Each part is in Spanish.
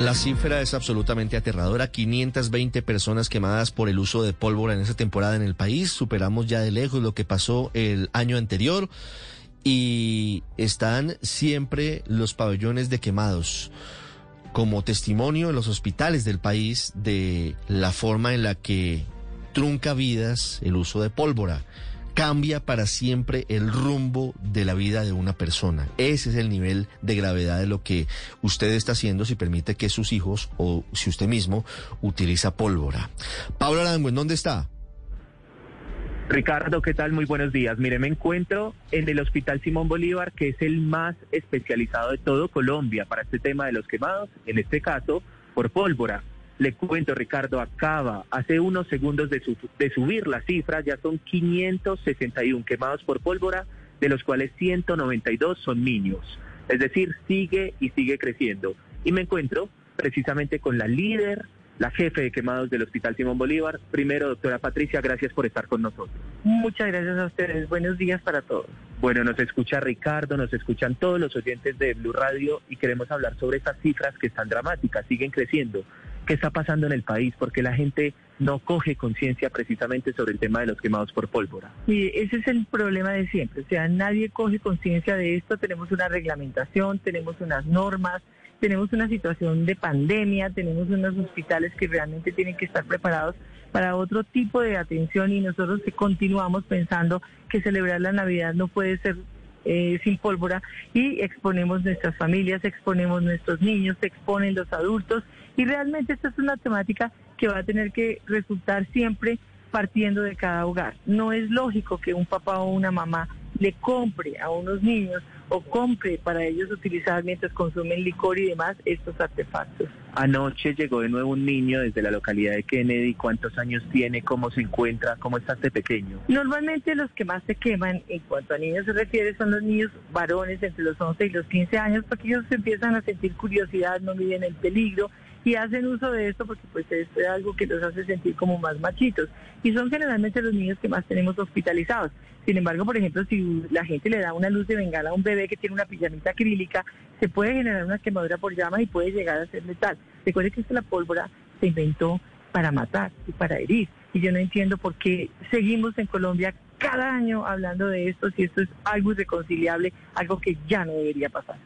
La cifra es absolutamente aterradora. 520 personas quemadas por el uso de pólvora en esta temporada en el país. Superamos ya de lejos lo que pasó el año anterior. Y están siempre los pabellones de quemados como testimonio en los hospitales del país de la forma en la que trunca vidas el uso de pólvora. Cambia para siempre el rumbo de la vida de una persona. Ese es el nivel de gravedad de lo que usted está haciendo si permite que sus hijos o si usted mismo utiliza pólvora. Pablo Arango, ¿en dónde está? Ricardo, ¿qué tal? Muy buenos días. Mire, me encuentro en el Hospital Simón Bolívar, que es el más especializado de todo Colombia para este tema de los quemados, en este caso por pólvora. Le cuento, Ricardo, acaba hace unos segundos de, su- de subir la cifra, ya son 561 quemados por pólvora, de los cuales 192 son niños. Es decir, sigue y sigue creciendo. Y me encuentro precisamente con la líder, la jefe de quemados del Hospital Simón Bolívar. Primero, doctora Patricia, gracias por estar con nosotros. Muchas gracias a ustedes. Buenos días para todos. Bueno, nos escucha Ricardo, nos escuchan todos los oyentes de Blue Radio y queremos hablar sobre esas cifras que están dramáticas, siguen creciendo. ¿Qué está pasando en el país? Porque la gente no coge conciencia precisamente sobre el tema de los quemados por pólvora. Y ese es el problema de siempre. O sea, nadie coge conciencia de esto. Tenemos una reglamentación, tenemos unas normas, tenemos una situación de pandemia, tenemos unos hospitales que realmente tienen que estar preparados para otro tipo de atención y nosotros continuamos pensando que celebrar la Navidad no puede ser eh, sin pólvora y exponemos nuestras familias, exponemos nuestros niños, exponen los adultos y realmente esta es una temática que va a tener que resultar siempre partiendo de cada hogar. No es lógico que un papá o una mamá le compre a unos niños o compre para ellos utilizar mientras consumen licor y demás estos artefactos. Anoche llegó de nuevo un niño desde la localidad de Kennedy. ¿Cuántos años tiene? ¿Cómo se encuentra? ¿Cómo está este pequeño? Normalmente los que más se queman en cuanto a niños se refiere son los niños varones entre los 11 y los 15 años porque ellos empiezan a sentir curiosidad, no miden el peligro y hacen uso de esto porque pues esto es algo que los hace sentir como más machitos y son generalmente los niños que más tenemos hospitalizados. Sin embargo, por ejemplo, si la gente le da una luz de bengala a un bebé que tiene una pijamita acrílica, se puede generar una quemadura por llamas y puede llegar a ser letal. Recuerde que esta la pólvora se inventó para matar y para herir. Y yo no entiendo por qué seguimos en Colombia cada año hablando de esto, si esto es algo irreconciliable, algo que ya no debería pasar.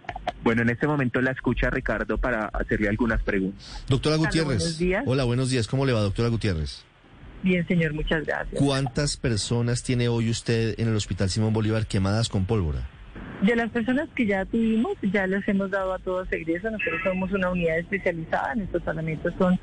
Bueno, en este momento la escucha Ricardo para hacerle algunas preguntas. Doctora Hola, Gutiérrez. buenos días. Hola, buenos días. ¿Cómo le va, doctora Gutiérrez? Bien, señor, muchas gracias. ¿Cuántas personas tiene hoy usted en el Hospital Simón Bolívar quemadas con pólvora? De las personas que ya tuvimos, ya les hemos dado a todos egreso. Nosotros somos una unidad especializada. Nuestros tratamientos son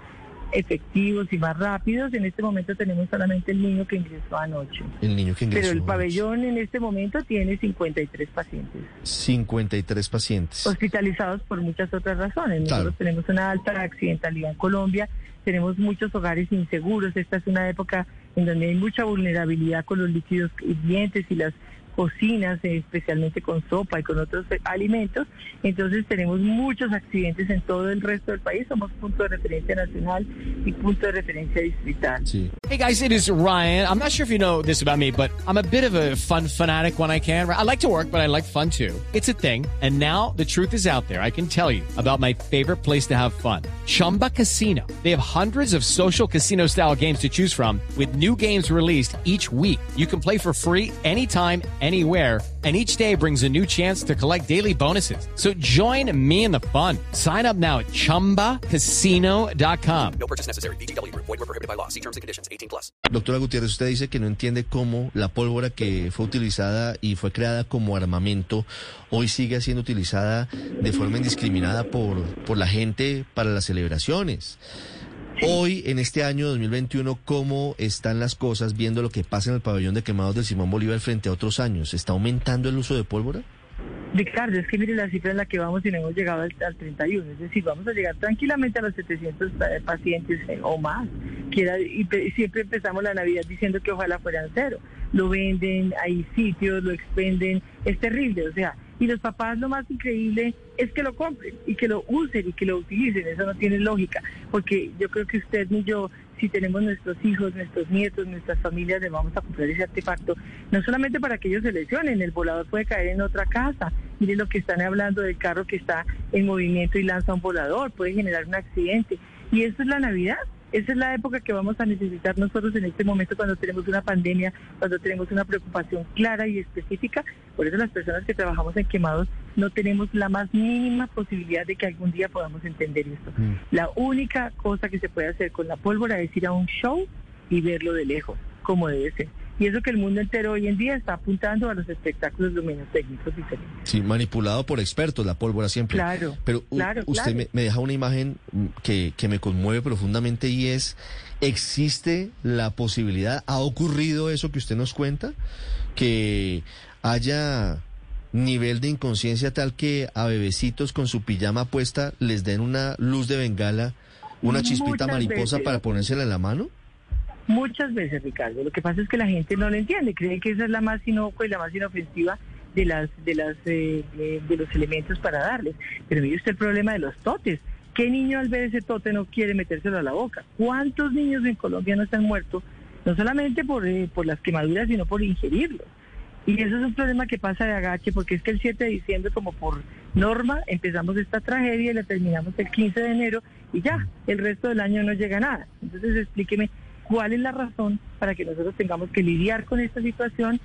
efectivos y más rápidos. En este momento tenemos solamente el niño que ingresó anoche. El niño que ingresó. Pero el anoche. pabellón en este momento tiene 53 pacientes 53 pacientes. hospitalizados por muchas otras razones. Claro. Nosotros tenemos una alta accidentalidad en Colombia, tenemos muchos hogares inseguros. Esta es una época en donde hay mucha vulnerabilidad con los líquidos hirvientes y las cocinas, eh, especialmente con sopa y con otros eh, alimentos. Entonces tenemos muchos accidentes en todo el resto del país. Somos punto de referencia nacional y punto de referencia distrital. Sí. Hey guys, it is Ryan. I'm not sure if you know this about me, but I'm a bit of a fun fanatic when I can. I like to work, but I like fun too. It's a thing. And now the truth is out there. I can tell you about my favorite place to have fun. Chumba Casino. They have hundreds of social casino style games to choose from with new games released each week. You can play for free anytime, anywhere. And each day brings a new chance to collect daily bonuses. So join me in the fun. Sign up now at chumbacasino.com. No purchase necessary. VGW Group. Void were prohibited by law. See terms and conditions. 18 plus. Doctora Gutiérrez, usted dice que no entiende cómo la pólvora que fue utilizada y fue creada como armamento hoy sigue siendo utilizada de forma indiscriminada por, por la gente para las celebraciones. Hoy, en este año 2021, ¿cómo están las cosas viendo lo que pasa en el pabellón de quemados del Simón Bolívar frente a otros años? ¿Está aumentando el uso de pólvora? Ricardo, es que mire la cifra en la que vamos y no hemos llegado al, al 31, es decir, vamos a llegar tranquilamente a los 700 pa- pacientes eh, o más. Quiera- y, pe- y siempre empezamos la Navidad diciendo que ojalá fueran cero. Lo venden, hay sitios, lo expenden, es terrible, o sea, y los papás lo más increíble es que lo compren y que lo usen y que lo utilicen, eso no tiene lógica, porque yo creo que usted ni yo, si tenemos nuestros hijos, nuestros nietos, nuestras familias, le vamos a comprar ese artefacto, no solamente para que ellos se lesionen, el volador puede caer en otra casa, miren lo que están hablando del carro que está en movimiento y lanza un volador, puede generar un accidente, y eso es la Navidad. Esa es la época que vamos a necesitar nosotros en este momento cuando tenemos una pandemia, cuando tenemos una preocupación clara y específica. Por eso las personas que trabajamos en quemados no tenemos la más mínima posibilidad de que algún día podamos entender esto. La única cosa que se puede hacer con la pólvora es ir a un show y verlo de lejos, como debe ser. Y eso que el mundo entero hoy en día está apuntando a los espectáculos luminotécnicos diferentes. Sí, manipulado por expertos, la pólvora siempre. Claro, Pero claro, usted claro. Me, me deja una imagen que, que me conmueve profundamente y es, ¿existe la posibilidad, ha ocurrido eso que usted nos cuenta? Que haya nivel de inconsciencia tal que a bebecitos con su pijama puesta les den una luz de bengala, una chispita mariposa veces. para ponérsela en la mano? Muchas veces, Ricardo. Lo que pasa es que la gente no lo entiende, cree que esa es la más inocua y la más inofensiva de las de las eh, eh, de los elementos para darles. Pero mire usted el problema de los totes. ¿Qué niño al ver ese tote no quiere metérselo a la boca? ¿Cuántos niños en Colombia no están muertos? No solamente por, eh, por las quemaduras, sino por ingerirlos. Y eso es un problema que pasa de agache, porque es que el 7 de diciembre, como por norma, empezamos esta tragedia y la terminamos el 15 de enero y ya, el resto del año no llega nada. Entonces explíqueme cuál es la razón para que nosotros tengamos que lidiar con esta situación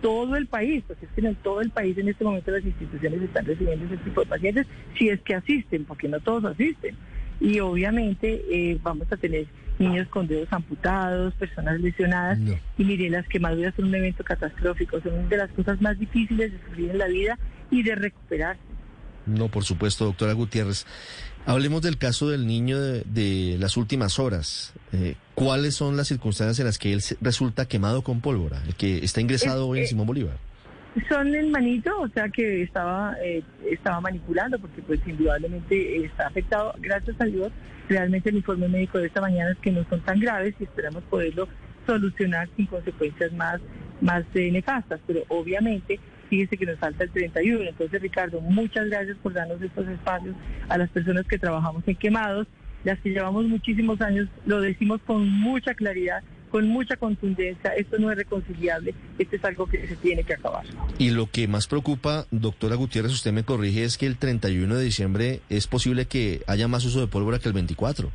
todo el país, porque es que en todo el país en este momento las instituciones están recibiendo ese tipo de pacientes, si es que asisten, porque no todos asisten. Y obviamente eh, vamos a tener niños con dedos amputados, personas lesionadas, No. y mire, las quemaduras son un evento catastrófico, son de las cosas más difíciles de sufrir en la vida y de recuperarse. No, por supuesto, doctora Gutiérrez. Hablemos del caso del niño de, de las últimas horas. Eh, ¿Cuáles son las circunstancias en las que él resulta quemado con pólvora? El que está ingresado Es- hoy en eh, Simón Bolívar. Son el manito, o sea que estaba eh, estaba manipulando, porque pues indudablemente eh, está afectado. Gracias a Dios, realmente el informe médico de esta mañana es que no son tan graves y esperamos poderlo solucionar sin consecuencias más, más eh, nefastas. Pero obviamente, fíjese que nos falta el 31. Entonces, Ricardo, muchas gracias por darnos estos espacios a las personas que trabajamos en quemados, las que llevamos muchísimos años, lo decimos con mucha claridad con mucha contundencia, esto no es reconciliable, esto es algo que se tiene que acabar. Y lo que más preocupa, doctora Gutiérrez, usted me corrige, es que el 31 de diciembre es posible que haya más uso de pólvora que el 24.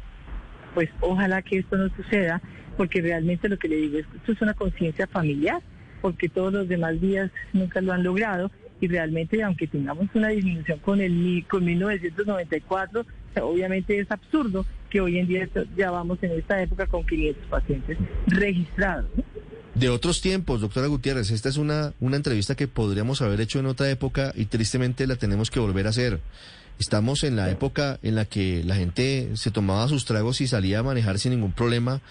Pues ojalá que esto no suceda, porque realmente lo que le digo es que esto es una conciencia familiar, porque todos los demás días nunca lo han logrado y realmente aunque tengamos una disminución con el con 1994, o sea, obviamente es absurdo que hoy en día ya vamos en esta época con 500 pacientes registrados. De otros tiempos, doctora Gutiérrez, esta es una, una entrevista que podríamos haber hecho en otra época y tristemente la tenemos que volver a hacer. Estamos en la época en la que la gente se tomaba sus tragos y salía a manejar sin ningún problema.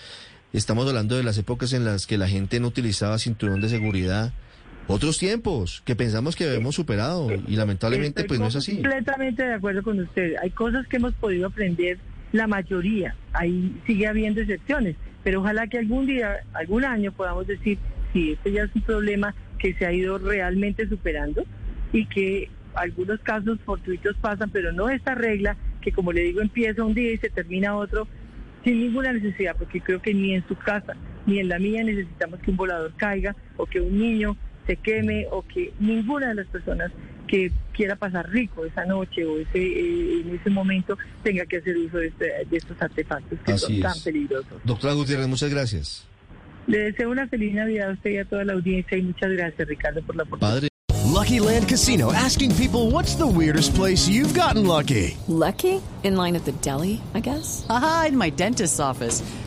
Estamos hablando de las épocas en las que la gente no utilizaba cinturón de seguridad. Otros tiempos que pensamos que habíamos superado y lamentablemente pues no es así. Completamente de acuerdo con usted. Hay cosas que hemos podido aprender la mayoría. Ahí sigue habiendo excepciones, pero ojalá que algún día, algún año podamos decir si este ya es un problema que se ha ido realmente superando y que algunos casos fortuitos pasan, pero no esta regla que como le digo empieza un día y se termina otro sin ninguna necesidad, porque creo que ni en su casa ni en la mía necesitamos que un volador caiga o que un niño se queme o que ninguna de las personas que quiera pasar rico esa noche o ese eh, en ese momento tenga que hacer uso de, este- de estos artefactos que Así son tan es. peligrosos. Doctora Gutiérrez, muchas gracias. Le deseo una feliz Navidad a usted y a toda la audiencia y muchas gracias Ricardo por la oportunidad. Padre. Lucky Land Casino asking people what's the weirdest place you've gotten lucky? Lucky? In line at the deli, I guess? Aha, in my dentist's office.